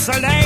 soleil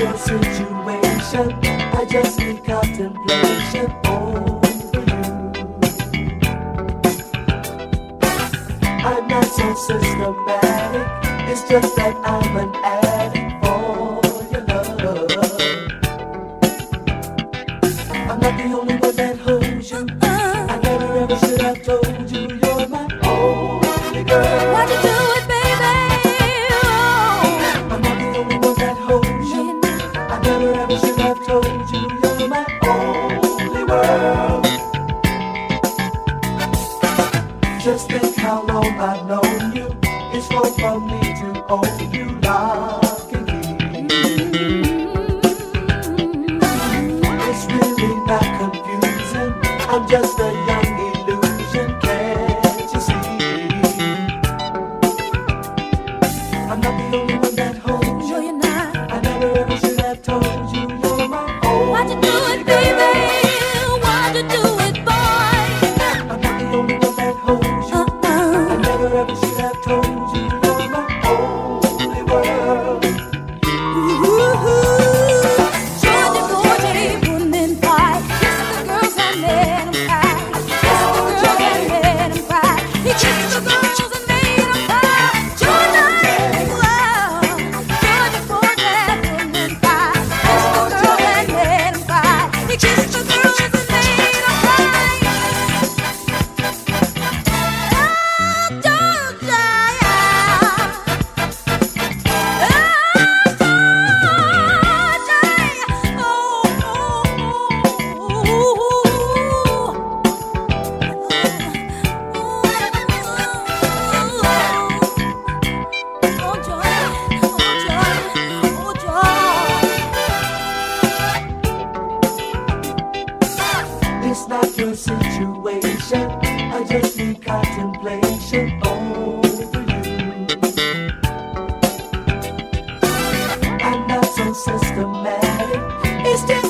your situation. I just systematic. It's just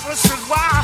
purpose is why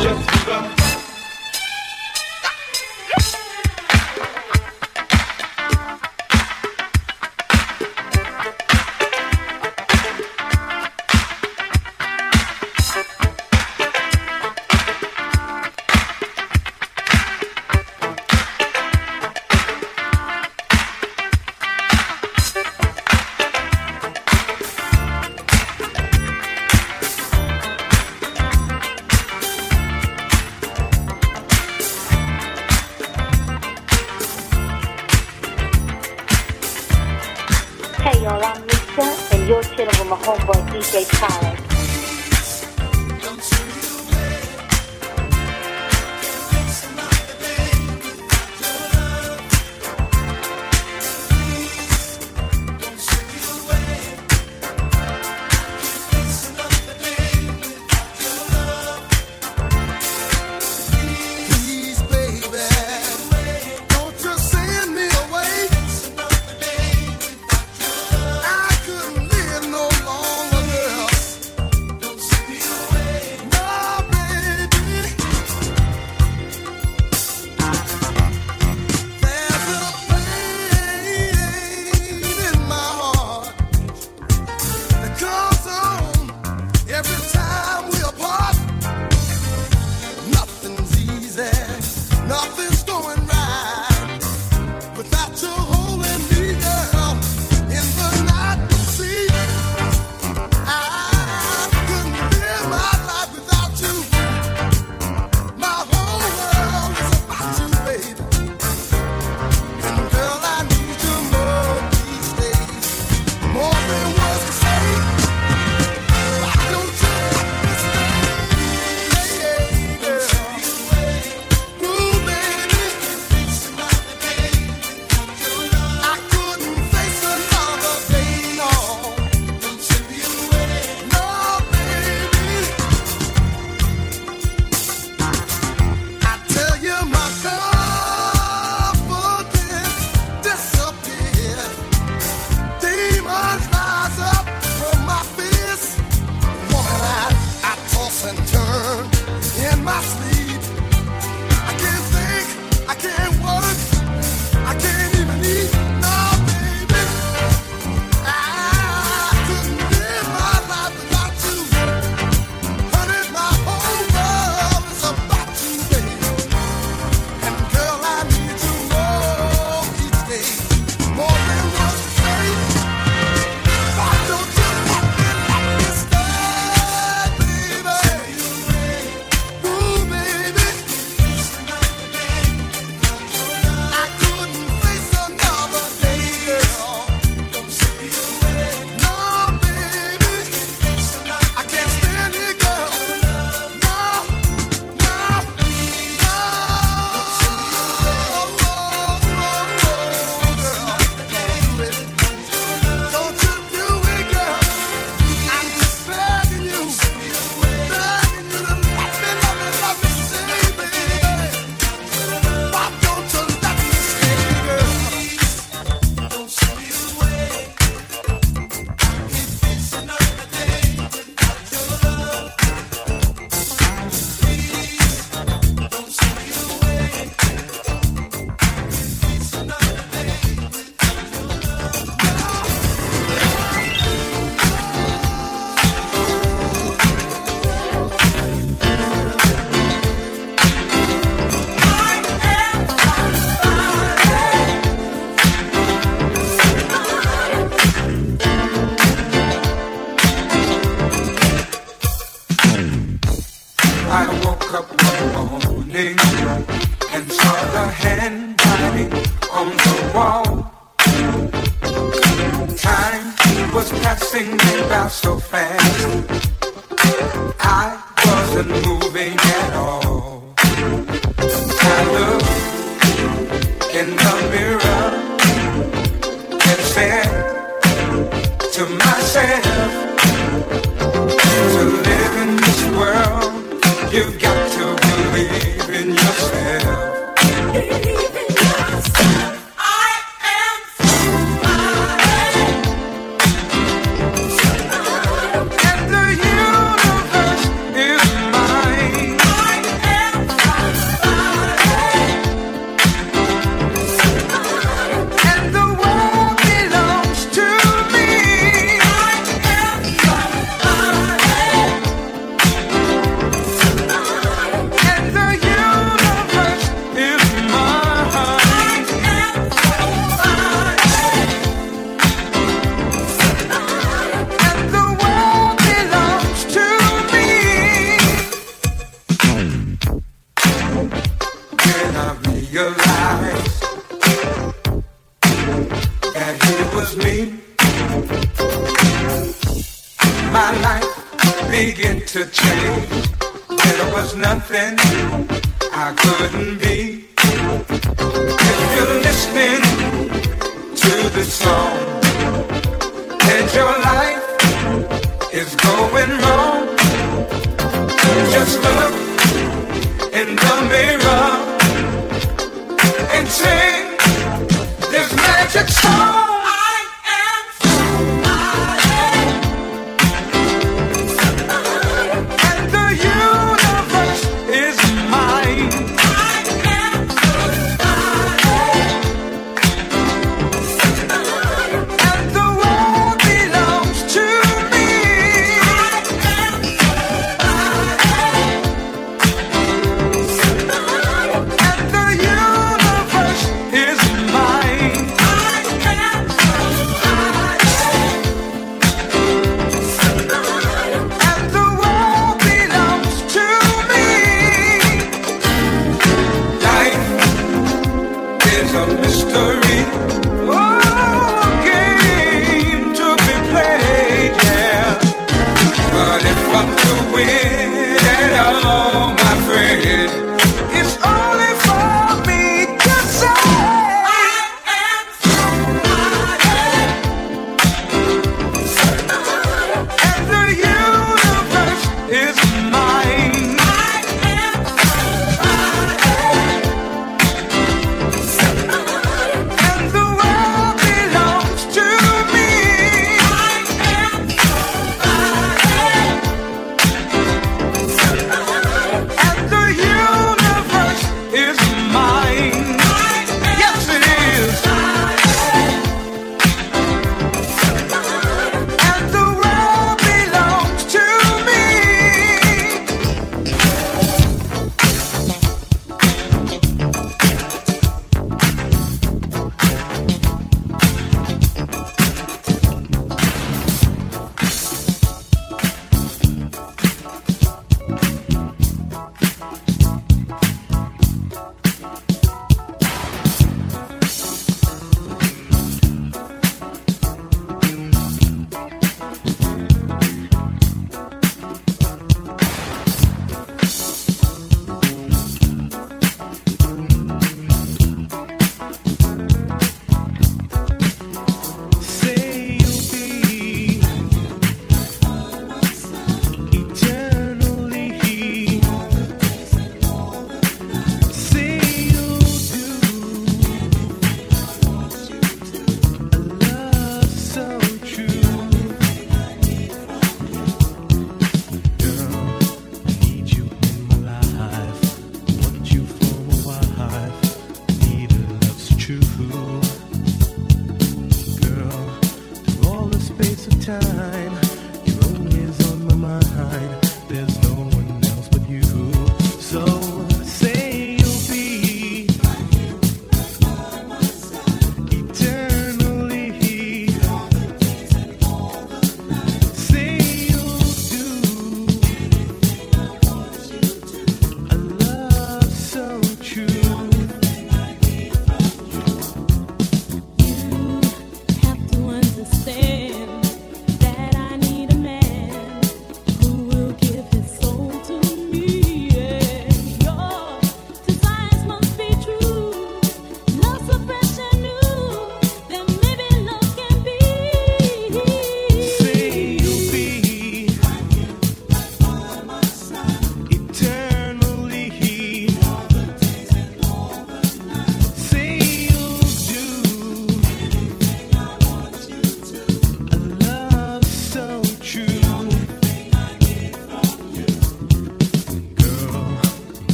Just